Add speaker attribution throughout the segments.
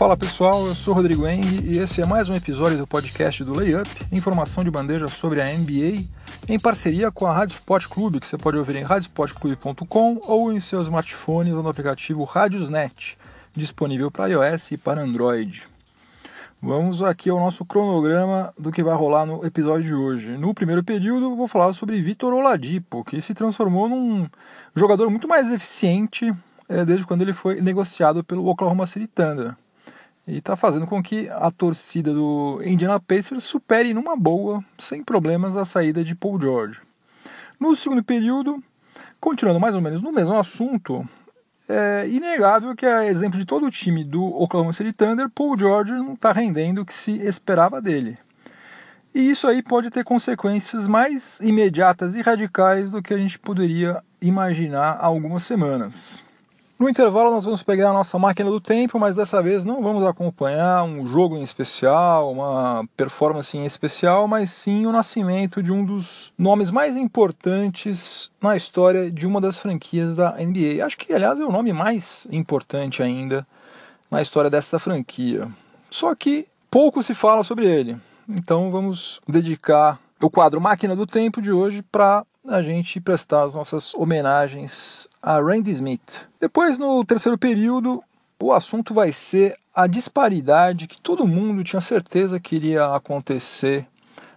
Speaker 1: Fala pessoal, eu sou Rodrigo Eng e esse é mais um episódio do podcast do Layup, informação de bandeja sobre a NBA, em parceria com a Rádio Sport Clube, que você pode ouvir em radiosportclube.com ou em seu smartphone no aplicativo Radiosnet, disponível para iOS e para Android. Vamos aqui ao nosso cronograma do que vai rolar no episódio de hoje. No primeiro período, vou falar sobre Vitor Oladipo, que se transformou num jogador muito mais eficiente é, desde quando ele foi negociado pelo Oklahoma City Thunder. E está fazendo com que a torcida do Indiana Pacers supere numa boa, sem problemas, a saída de Paul George. No segundo período, continuando mais ou menos no mesmo assunto, é inegável que, a exemplo de todo o time do Oklahoma City Thunder, Paul George não está rendendo o que se esperava dele. E isso aí pode ter consequências mais imediatas e radicais do que a gente poderia imaginar há algumas semanas. No intervalo nós vamos pegar a nossa máquina do tempo, mas dessa vez não vamos acompanhar um jogo em especial, uma performance em especial, mas sim o nascimento de um dos nomes mais importantes na história de uma das franquias da NBA. Acho que, aliás, é o nome mais importante ainda na história desta franquia. Só que pouco se fala sobre ele. Então vamos dedicar o quadro Máquina do Tempo de hoje para a gente prestar as nossas homenagens a Randy Smith. Depois, no terceiro período, o assunto vai ser a disparidade que todo mundo tinha certeza que iria acontecer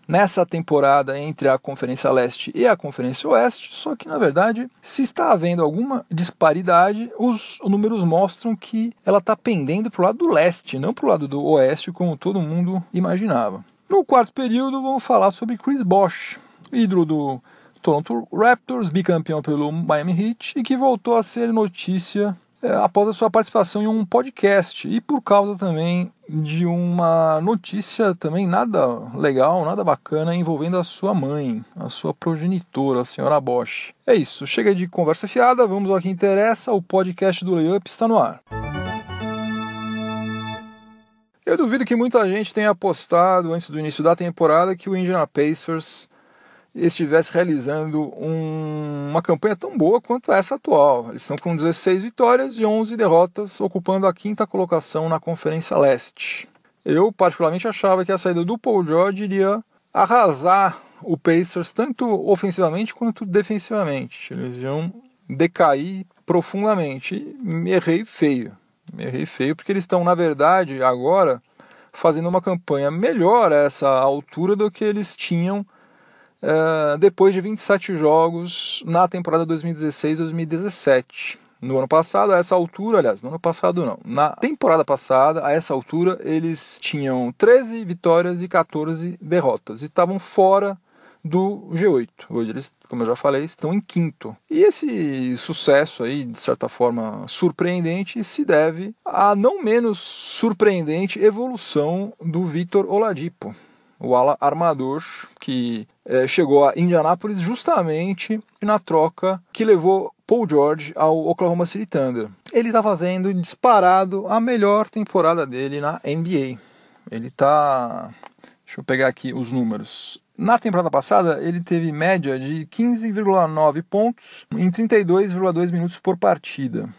Speaker 1: nessa temporada entre a Conferência Leste e a Conferência Oeste, só que na verdade, se está havendo alguma disparidade, os números mostram que ela está pendendo para o lado do leste, não para o lado do oeste, como todo mundo imaginava. No quarto período, vamos falar sobre Chris Bosh, ídolo do Toronto Raptors, bicampeão pelo Miami Heat e que voltou a ser notícia é, após a sua participação em um podcast e por causa também de uma notícia também nada legal, nada bacana envolvendo a sua mãe, a sua progenitora, a senhora Bosch. É isso, chega de conversa fiada, vamos ao que interessa, o podcast do Layup está no ar. Eu duvido que muita gente tenha apostado antes do início da temporada que o Indiana Pacers estivesse realizando um, uma campanha tão boa quanto essa atual. Eles estão com 16 vitórias e 11 derrotas, ocupando a quinta colocação na Conferência Leste. Eu, particularmente, achava que a saída do Paul George iria arrasar o Pacers tanto ofensivamente quanto defensivamente. Eles iam decair profundamente. Me errei feio. Me errei feio porque eles estão, na verdade, agora fazendo uma campanha melhor a essa altura do que eles tinham uh, depois de 27 jogos na temporada 2016-2017. No ano passado, a essa altura, aliás, no ano passado não, na temporada passada, a essa altura, eles tinham 13 vitórias e 14 derrotas e estavam fora do G8. Hoje eles, como eu já falei, estão em quinto. E esse sucesso aí, de certa forma surpreendente, se deve à não menos surpreendente evolução do Vitor Oladipo o ala armador que é, chegou a Indianápolis justamente na troca que levou Paul George ao Oklahoma City Thunder. Ele está fazendo disparado a melhor temporada dele na NBA. Ele está. Deixa eu pegar aqui os números. Na temporada passada, ele teve média de 15,9 pontos em 32,2 minutos por partida.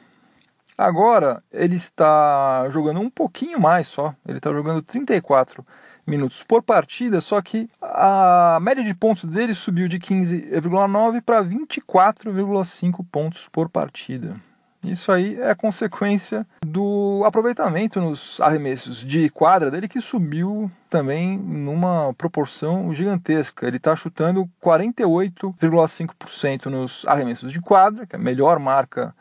Speaker 1: Agora, ele está jogando um pouquinho mais só. Ele está jogando 34 minutos por partida, só que a média de pontos dele subiu de 15,9 para 24,5 pontos por partida. Isso aí é consequência do aproveitamento nos arremessos de quadra dele, que subiu também numa proporção gigantesca. Ele está chutando 48,5% nos arremessos de quadra, que é a melhor marca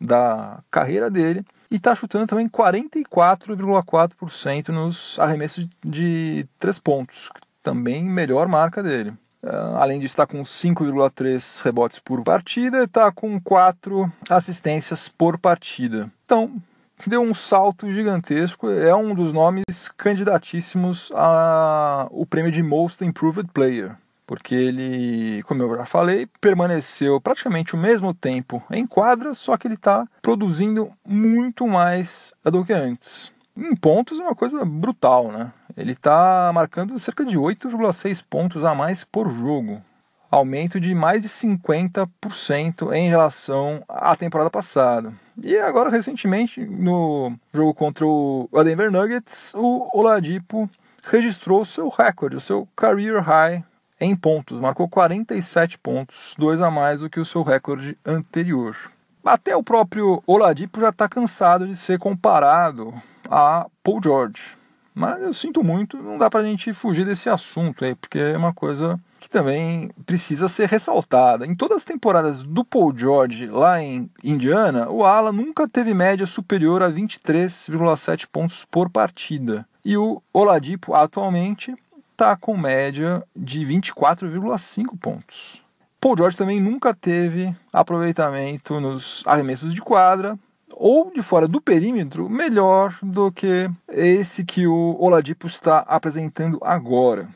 Speaker 1: da carreira dele, e está chutando também 44,4% nos arremessos de três pontos, também melhor marca dele. Uh, além de estar com 5,3 rebotes por partida, está com 4 assistências por partida. Então, deu um salto gigantesco, é um dos nomes candidatíssimos ao prêmio de Most Improved Player porque ele, como eu já falei, permaneceu praticamente o mesmo tempo em quadra, só que ele está produzindo muito mais do que antes. Em pontos é uma coisa brutal, né? Ele está marcando cerca de 8,6 pontos a mais por jogo, aumento de mais de 50% em relação à temporada passada. E agora, recentemente, no jogo contra o Denver Nuggets, o Oladipo registrou seu recorde, o seu career high em pontos. Marcou 47 pontos, dois a mais do que o seu recorde anterior. Até o próprio Oladipo já está cansado de ser comparado a Paul George. Mas eu sinto muito, não dá para a gente fugir desse assunto aí, porque é uma coisa que também precisa ser ressaltada. Em todas as temporadas do Paul George lá em Indiana, o Ala nunca teve média superior a 23,7 pontos por partida. E o Oladipo atualmente está com média de 24,5 pontos. Paul George também nunca teve aproveitamento nos arremessos de quadra ou de fora do perímetro melhor do que esse que o Oladipo está apresentando agora.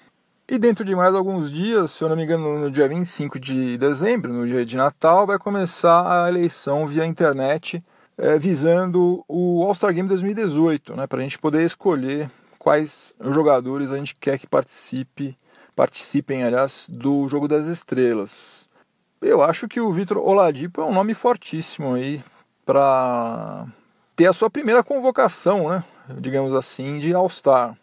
Speaker 1: E dentro de mais alguns dias, se eu não me engano, no dia 25 de dezembro, no dia de Natal, vai começar a eleição via internet é, visando o All-Star Game 2018, né, para a gente poder escolher quais jogadores a gente quer que participe participem, aliás, do Jogo das Estrelas. Eu acho que o Vitor Oladipo é um nome fortíssimo aí para ter a sua primeira convocação, né? Digamos assim, de All-Star.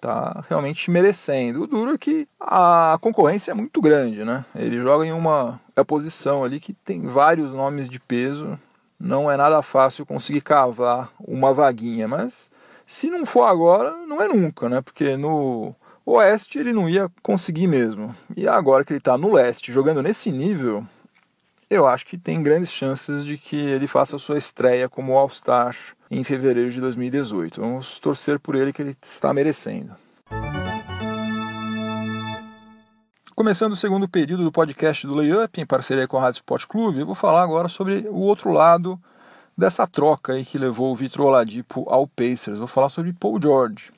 Speaker 1: Tá realmente merecendo. O duro é que a concorrência é muito grande, né? Ele joga em uma é posição ali que tem vários nomes de peso. Não é nada fácil conseguir cavar uma vaguinha, mas se não for agora, não é nunca, né? Porque no Oeste ele não ia conseguir mesmo. E agora que ele está no Leste jogando nesse nível, eu acho que tem grandes chances de que ele faça sua estreia como All-Star em fevereiro de 2018. Vamos torcer por ele que ele está merecendo. Começando o segundo período do podcast do Layup, em parceria com a Rádio Sport Clube, eu vou falar agora sobre o outro lado dessa troca aí que levou o Vitor Oladipo ao Pacers. Vou falar sobre Paul George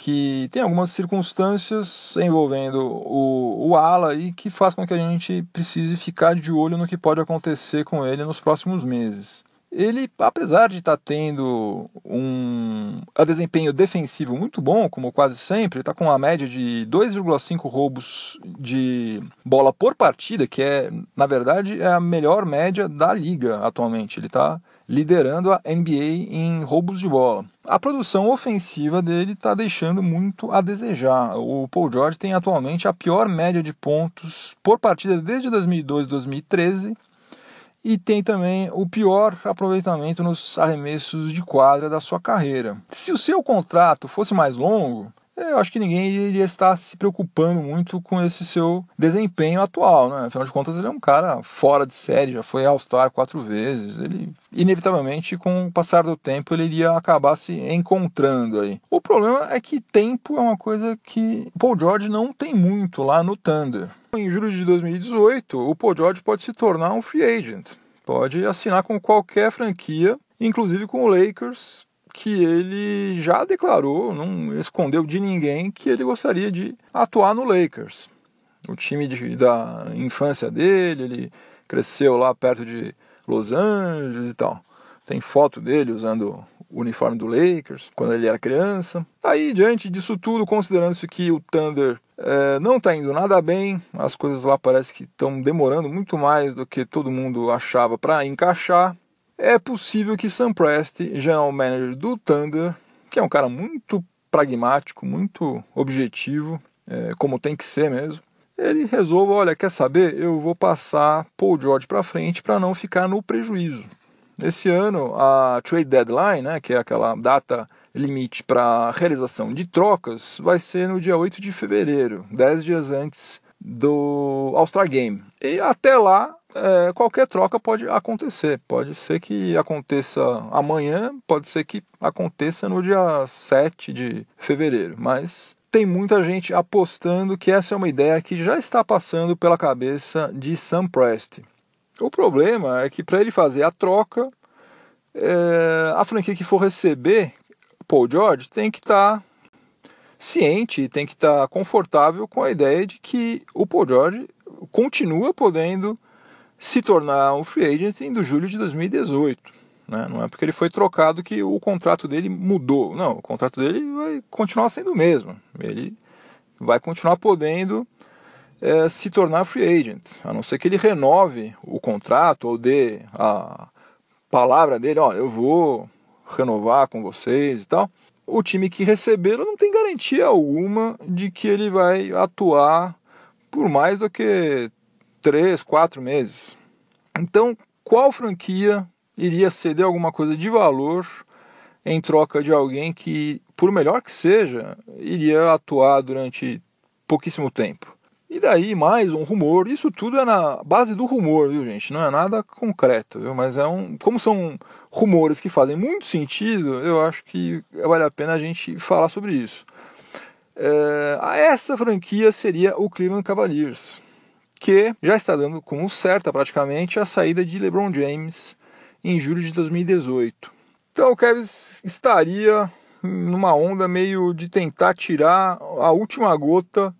Speaker 1: que tem algumas circunstâncias envolvendo o, o ala e que faz com que a gente precise ficar de olho no que pode acontecer com ele nos próximos meses. Ele, apesar de estar tá tendo um a desempenho defensivo muito bom, como quase sempre, está com uma média de 2,5 roubos de bola por partida, que é, na verdade, é a melhor média da liga atualmente. Ele está liderando a NBA em roubos de bola. A produção ofensiva dele está deixando muito a desejar. O Paul George tem atualmente a pior média de pontos por partida desde 2002 2013 e tem também o pior aproveitamento nos arremessos de quadra da sua carreira. Se o seu contrato fosse mais longo, eu acho que ninguém iria estar se preocupando muito com esse seu desempenho atual, né? Afinal de contas, ele é um cara fora de série, já foi All-Star quatro vezes. Ele, inevitavelmente, com o passar do tempo, ele iria acabar se encontrando aí. O problema é que tempo é uma coisa que Paul George não tem muito lá no Thunder. Em julho de 2018, o Paul George pode se tornar um free agent. Pode assinar com qualquer franquia, inclusive com o Lakers, que ele já declarou, não escondeu de ninguém, que ele gostaria de atuar no Lakers. O time de, da infância dele, ele cresceu lá perto de Los Angeles e tal. Tem foto dele usando o uniforme do Lakers quando ele era criança. Aí, diante disso tudo, considerando-se que o Thunder é, não está indo nada bem, as coisas lá parece que estão demorando muito mais do que todo mundo achava para encaixar é possível que Sam Presti, general manager do Thunder, que é um cara muito pragmático, muito objetivo, é, como tem que ser mesmo, ele resolva, olha, quer saber, eu vou passar Paul George para frente para não ficar no prejuízo. Esse ano, a trade deadline, né, que é aquela data limite para realização de trocas, vai ser no dia 8 de fevereiro, 10 dias antes do All-Star Game. E até lá, é, qualquer troca pode acontecer. Pode ser que aconteça amanhã, pode ser que aconteça no dia 7 de fevereiro, mas tem muita gente apostando que essa é uma ideia que já está passando pela cabeça de Sam Presti. O problema é que para ele fazer a troca, é, a franquia que for receber Paul George tem que estar tá ciente, tem que estar tá confortável com a ideia de que o Paul George continua podendo se tornar um free agent em julho de 2018. Né? Não é porque ele foi trocado que o contrato dele mudou. Não, o contrato dele vai continuar sendo o mesmo. Ele vai continuar podendo é, se tornar free agent, a não ser que ele renove o contrato ou dê a palavra dele, ó, eu vou renovar com vocês e tal, o time que recebê-lo não tem garantia alguma de que ele vai atuar por mais do que três, quatro meses. Então, qual franquia iria ceder alguma coisa de valor em troca de alguém que, por melhor que seja, iria atuar durante pouquíssimo tempo? E daí mais um rumor, isso tudo é na base do rumor, viu gente? Não é nada concreto, viu? Mas é um. Como são rumores que fazem muito sentido, eu acho que vale a pena a gente falar sobre isso. É, essa franquia seria o Cleveland Cavaliers, que já está dando como certa praticamente a saída de LeBron James em julho de 2018. Então o Kevin estaria numa onda meio de tentar tirar a última gota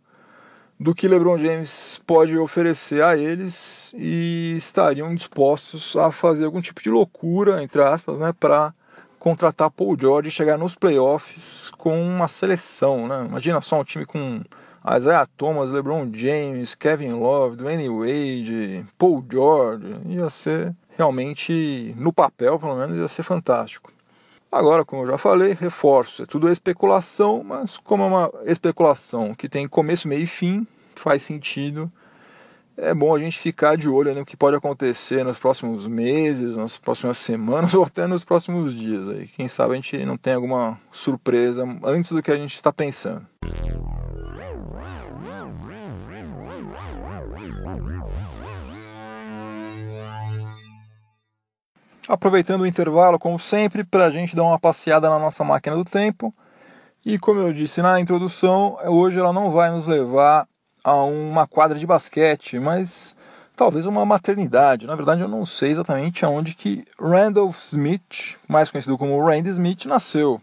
Speaker 1: do que LeBron James pode oferecer a eles e estariam dispostos a fazer algum tipo de loucura, entre aspas, né, para contratar Paul George e chegar nos playoffs com uma seleção, né? Imagina só um time com Isaiah Thomas, LeBron James, Kevin Love, Dwayne Wade, Paul George, ia ser realmente no papel, pelo menos, ia ser fantástico. Agora, como eu já falei, reforço, é tudo especulação, mas como é uma especulação que tem começo, meio e fim, faz sentido. É bom a gente ficar de olho no que pode acontecer nos próximos meses, nas próximas semanas ou até nos próximos dias. Aí. Quem sabe a gente não tem alguma surpresa antes do que a gente está pensando. Aproveitando o intervalo, como sempre, para a gente dar uma passeada na nossa máquina do tempo. E como eu disse na introdução, hoje ela não vai nos levar a uma quadra de basquete, mas talvez uma maternidade. Na verdade, eu não sei exatamente aonde que Randolph Smith, mais conhecido como Randy Smith, nasceu.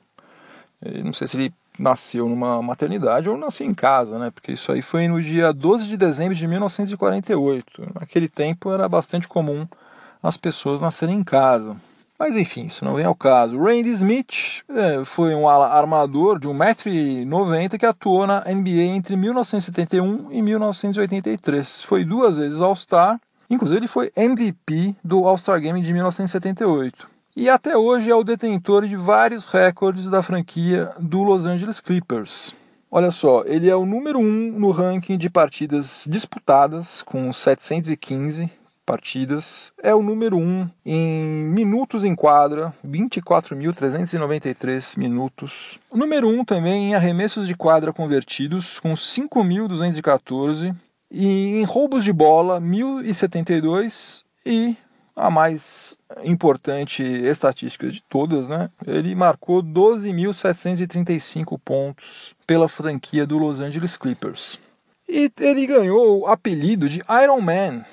Speaker 1: Eu não sei se ele nasceu numa maternidade ou nasceu em casa, né? Porque isso aí foi no dia 12 de dezembro de 1948. Naquele tempo era bastante comum as pessoas nascerem em casa. Mas enfim, isso não vem ao caso. Randy Smith é, foi um armador de 1,90m que atuou na NBA entre 1971 e 1983. Foi duas vezes All-Star, inclusive ele foi MVP do All-Star Game de 1978. E até hoje é o detentor de vários recordes da franquia do Los Angeles Clippers. Olha só, ele é o número 1 um no ranking de partidas disputadas, com 715, partidas. É o número 1 um em minutos em quadra, 24.393 minutos. O número 1 um também em arremessos de quadra convertidos, com 5.214. E em roubos de bola, 1.072. E a mais importante estatística de todas, né? Ele marcou 12.735 pontos pela franquia do Los Angeles Clippers. E ele ganhou o apelido de Iron Man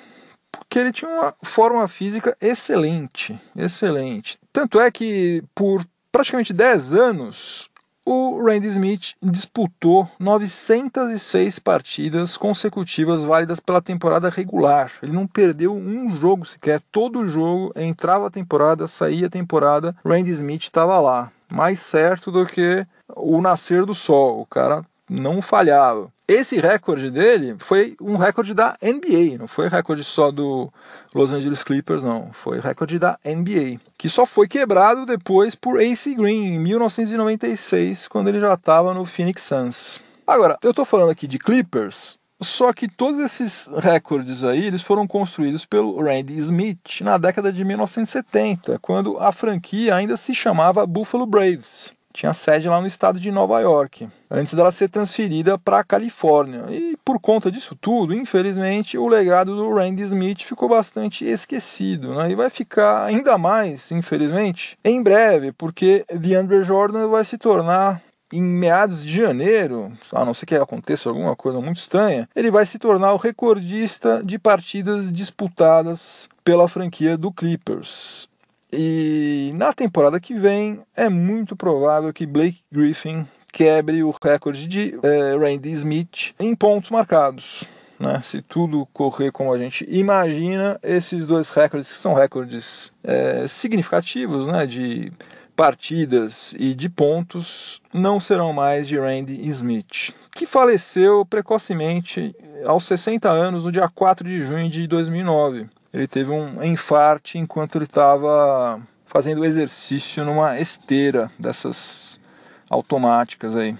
Speaker 1: porque ele tinha uma forma física excelente, excelente. Tanto é que por praticamente 10 anos o Randy Smith disputou 906 partidas consecutivas válidas pela temporada regular. Ele não perdeu um jogo sequer. Todo jogo entrava a temporada, saía a temporada, Randy Smith estava lá. Mais certo do que o nascer do sol. O cara não falhava. Esse recorde dele foi um recorde da NBA, não foi recorde só do Los Angeles Clippers, não. Foi recorde da NBA, que só foi quebrado depois por AC Green em 1996, quando ele já estava no Phoenix Suns. Agora, eu estou falando aqui de Clippers, só que todos esses recordes aí, eles foram construídos pelo Randy Smith na década de 1970, quando a franquia ainda se chamava Buffalo Braves tinha sede lá no estado de Nova York, antes dela ser transferida para a Califórnia. E por conta disso tudo, infelizmente, o legado do Randy Smith ficou bastante esquecido, né? E vai ficar ainda mais, infelizmente, em breve, porque DeAndre Jordan vai se tornar em meados de janeiro, a não ser que aconteça alguma coisa muito estranha, ele vai se tornar o recordista de partidas disputadas pela franquia do Clippers. E na temporada que vem é muito provável que Blake Griffin quebre o recorde de é, Randy Smith em pontos marcados. Né? Se tudo correr como a gente imagina, esses dois recordes, que são recordes é, significativos né, de partidas e de pontos, não serão mais de Randy Smith, que faleceu precocemente aos 60 anos no dia 4 de junho de 2009 ele teve um infarte enquanto ele estava fazendo exercício numa esteira dessas automáticas aí.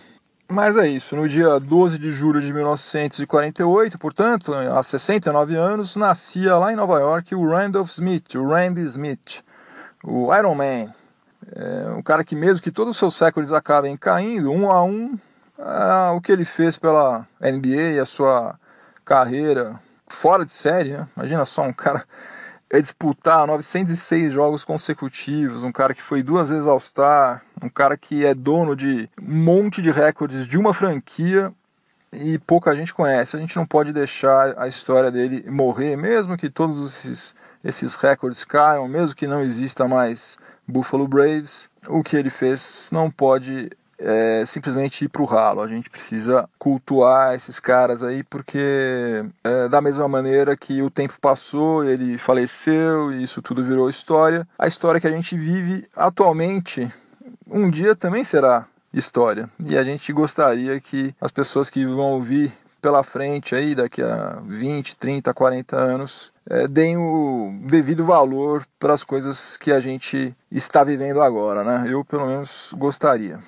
Speaker 1: Mas é isso, no dia 12 de julho de 1948, portanto, há 69 anos, nascia lá em Nova York o Randolph Smith, o Randy Smith, o Iron Man. É um cara que mesmo que todos os seus recordes acabem caindo, um a um, é, o que ele fez pela NBA, a sua carreira fora de série, né? imagina só um cara é disputar 906 jogos consecutivos, um cara que foi duas vezes All-Star, um cara que é dono de um monte de recordes de uma franquia e pouca gente conhece. A gente não pode deixar a história dele morrer, mesmo que todos esses, esses recordes caiam, mesmo que não exista mais Buffalo Braves. O que ele fez não pode é, simplesmente ir para o ralo. A gente precisa cultuar esses caras aí, porque é, da mesma maneira que o tempo passou, ele faleceu e isso tudo virou história, a história que a gente vive atualmente, um dia também será história. E a gente gostaria que as pessoas que vão ouvir pela frente aí, daqui a 20, 30, 40 anos, é, deem o devido valor para as coisas que a gente está vivendo agora, né? Eu, pelo menos, gostaria.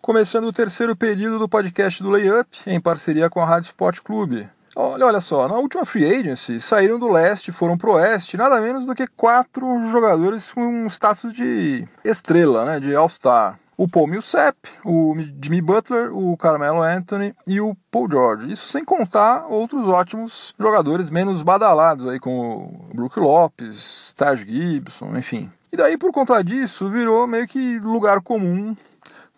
Speaker 1: Começando o terceiro período do podcast do Layup, em parceria com a Rádio Sport Clube. Olha, olha só, na última free agency saíram do leste foram pro oeste nada menos do que quatro jogadores com um status de estrela, né, de All-Star. O Paul Millsap, o Jimmy Butler, o Carmelo Anthony e o Paul George. Isso sem contar outros ótimos jogadores menos badalados aí, como o Brook Lopes, Taj Gibson, enfim. E daí, por conta disso, virou meio que lugar comum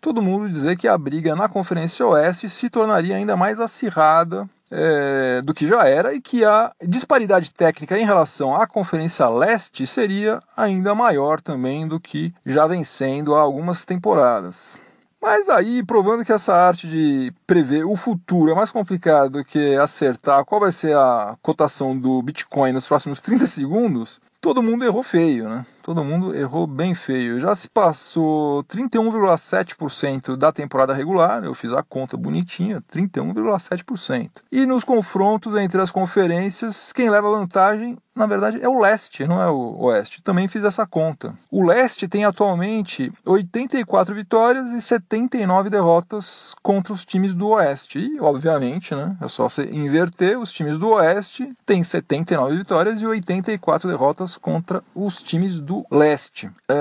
Speaker 1: todo mundo dizer que a briga na Conferência Oeste se tornaria ainda mais acirrada é, do que já era e que a disparidade técnica em relação à Conferência Leste seria ainda maior também do que já vem sendo há algumas temporadas. Mas aí, provando que essa arte de prever o futuro é mais complicado do que acertar qual vai ser a cotação do Bitcoin nos próximos 30 segundos, todo mundo errou feio, né? Todo mundo errou bem feio. Já se passou 31,7% da temporada regular, eu fiz a conta bonitinha, 31,7%. E nos confrontos entre as conferências, quem leva vantagem, na verdade, é o leste, não é o oeste. Também fiz essa conta. O leste tem atualmente 84 vitórias e 79 derrotas contra os times do oeste. E, obviamente, né, é só você inverter, os times do oeste têm 79 vitórias e 84 derrotas contra os times do leste. É,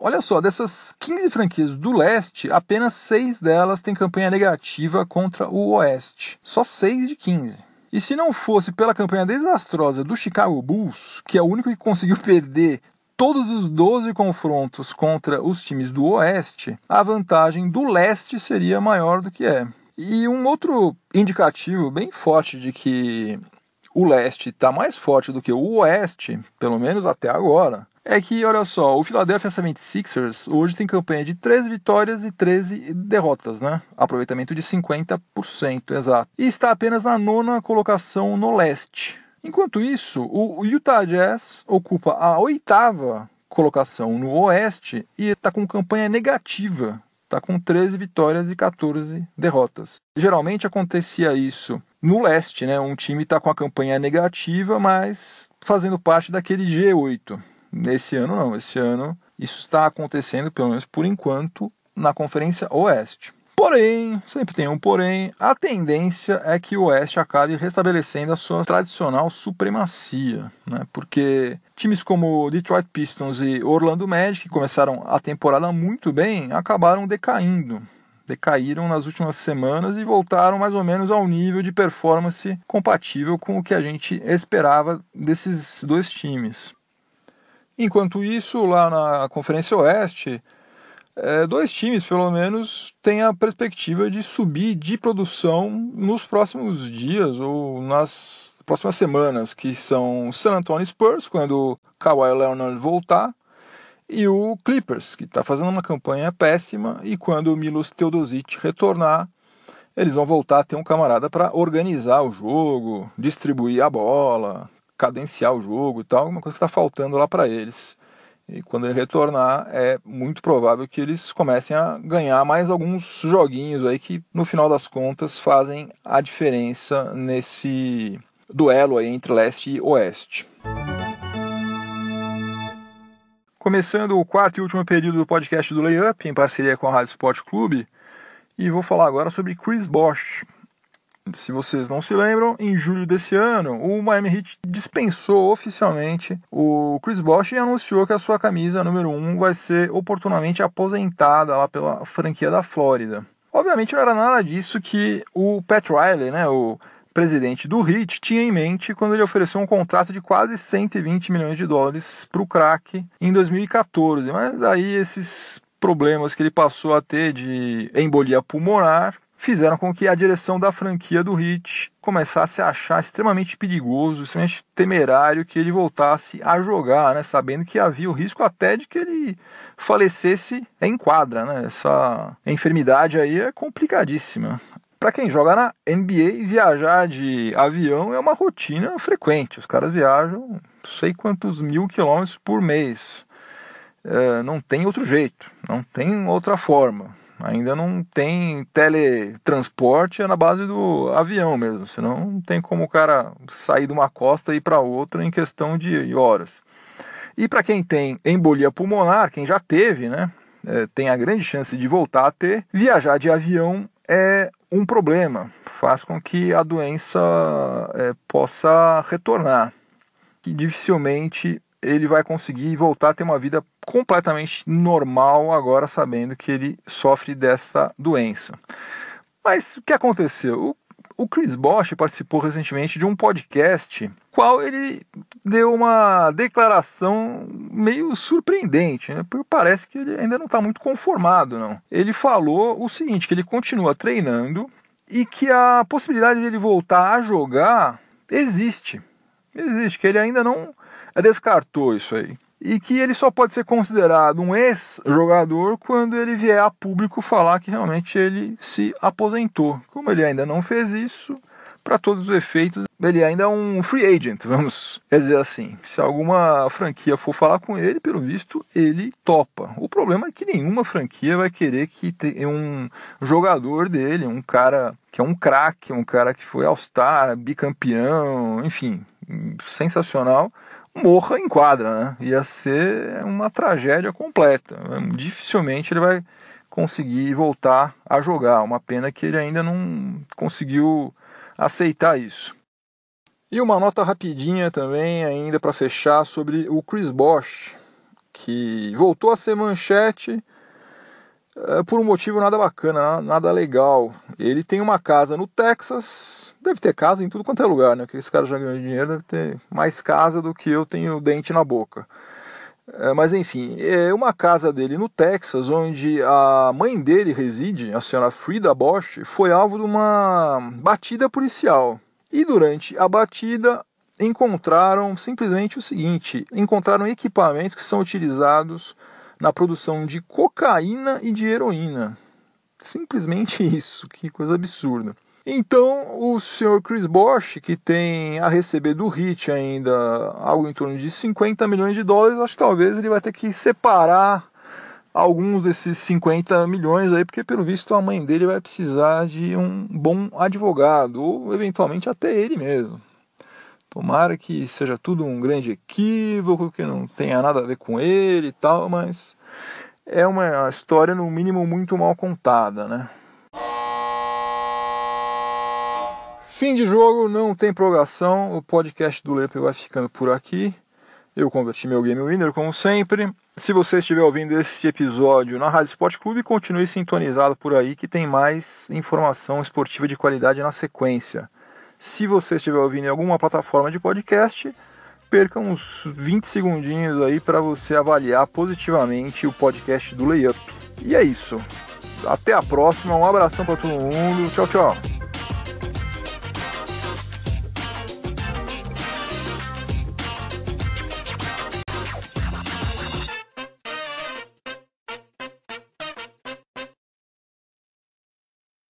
Speaker 1: olha só, dessas 15 franquias do leste, apenas 6 delas têm campanha negativa contra o oeste. Só 6 de 15. E se não fosse pela campanha desastrosa do Chicago Bulls, que é o único que conseguiu perder todos os 12 confrontos contra os times do Oeste, a vantagem do Leste seria maior do que é. E um outro indicativo bem forte de que o Leste está mais forte do que o Oeste, pelo menos até agora, é que, olha só, o Philadelphia 76ers hoje tem campanha de 13 vitórias e 13 derrotas, né? Aproveitamento de 50%, exato. E está apenas na nona colocação no leste. Enquanto isso, o Utah Jazz ocupa a oitava colocação no oeste e está com campanha negativa. Está com 13 vitórias e 14 derrotas. Geralmente acontecia isso no leste, né? Um time está com a campanha negativa, mas fazendo parte daquele G8. Nesse ano não, esse ano isso está acontecendo, pelo menos por enquanto, na Conferência Oeste. Porém, sempre tem um porém, a tendência é que o Oeste acabe restabelecendo a sua tradicional supremacia, né? porque times como Detroit Pistons e Orlando Magic, que começaram a temporada muito bem, acabaram decaindo. Decaíram nas últimas semanas e voltaram mais ou menos ao nível de performance compatível com o que a gente esperava desses dois times. Enquanto isso, lá na Conferência Oeste, é, dois times, pelo menos, têm a perspectiva de subir de produção nos próximos dias ou nas próximas semanas, que são San Antonio Spurs, quando Kawhi Leonard voltar, e o Clippers, que está fazendo uma campanha péssima, e quando o Milos Teodosic retornar, eles vão voltar a ter um camarada para organizar o jogo, distribuir a bola, cadenciar o jogo e tal, uma coisa que está faltando lá para eles. E quando ele retornar, é muito provável que eles comecem a ganhar mais alguns joguinhos aí que, no final das contas, fazem a diferença nesse duelo aí entre leste e oeste. Começando o quarto e último período do podcast do Layup, em parceria com a Rádio Sport Clube, e vou falar agora sobre Chris Bosh. Se vocês não se lembram, em julho desse ano, o Miami Heat dispensou oficialmente o Chris Bosh e anunciou que a sua camisa número 1 vai ser oportunamente aposentada lá pela franquia da Flórida. Obviamente não era nada disso que o Pat Riley, né, o presidente do Heat, tinha em mente quando ele ofereceu um contrato de quase 120 milhões de dólares para o craque em 2014. Mas aí esses problemas que ele passou a ter de embolia pulmonar fizeram com que a direção da franquia do Heat começasse a achar extremamente perigoso, extremamente temerário que ele voltasse a jogar, né, sabendo que havia o risco até de que ele falecesse em quadra, né? Essa enfermidade aí é complicadíssima. Para quem joga na NBA, viajar de avião é uma rotina frequente. Os caras viajam não sei quantos mil quilômetros por mês. É, não tem outro jeito, não tem outra forma. Ainda não tem teletransporte é na base do avião mesmo, senão não tem como o cara sair de uma costa e ir para outra em questão de horas. E para quem tem embolia pulmonar, quem já teve, né, é, tem a grande chance de voltar a ter, viajar de avião é um problema, faz com que a doença é, possa retornar. Que dificilmente ele vai conseguir voltar a ter uma vida completamente normal agora sabendo que ele sofre dessa doença. Mas o que aconteceu? O, Chris Bosch participou recentemente de um podcast, qual ele deu uma declaração meio surpreendente, né? porque parece que ele ainda não está muito conformado, não. Ele falou o seguinte, que ele continua treinando e que a possibilidade dele voltar a jogar existe. Existe, que ele ainda não descartou isso aí. E que ele só pode ser considerado um ex-jogador quando ele vier a público falar que realmente ele se aposentou. Como ele ainda não fez isso, para todos os efeitos, ele ainda é um free agent, vamos dizer assim. Se alguma franquia for falar com ele, pelo visto, ele topa. O problema é que nenhuma franquia vai querer que tenha um jogador dele, um cara que é um craque, um cara que foi All-Star, bicampeão, enfim, sensacional morra em quadra, né? Ia ser uma tragédia completa. Dificilmente ele vai conseguir voltar a jogar. Uma pena que ele ainda não conseguiu aceitar isso. E uma nota rapidinha também, ainda para fechar, sobre o Chris Bosch, que voltou a ser manchete por um motivo nada bacana, nada legal. Ele tem uma casa no Texas, deve ter casa em tudo quanto é lugar, né? Porque esse cara já ganhou dinheiro, deve ter mais casa do que eu tenho dente na boca. É, mas enfim, é uma casa dele no Texas, onde a mãe dele reside, a senhora Frida Bosch, foi alvo de uma batida policial. E durante a batida encontraram simplesmente o seguinte: encontraram equipamentos que são utilizados na produção de cocaína e de heroína. Simplesmente isso, que coisa absurda. Então, o senhor Chris Bosch, que tem a receber do HIT ainda algo em torno de 50 milhões de dólares, acho que talvez ele vai ter que separar alguns desses 50 milhões aí, porque pelo visto a mãe dele vai precisar de um bom advogado, ou eventualmente até ele mesmo. Tomara que seja tudo um grande equívoco, que não tenha nada a ver com ele e tal, mas é uma história no mínimo muito mal contada, né? Fim de jogo, não tem prorrogação. O podcast do Lepe vai ficando por aqui. Eu converti meu Game Winner, como sempre. Se você estiver ouvindo esse episódio na Rádio Sport Clube, continue sintonizado por aí que tem mais informação esportiva de qualidade na sequência. Se você estiver ouvindo em alguma plataforma de podcast, perca uns 20 segundinhos aí para você avaliar positivamente o podcast do Layup. E é isso. Até a próxima, um abração para todo mundo. Tchau, tchau.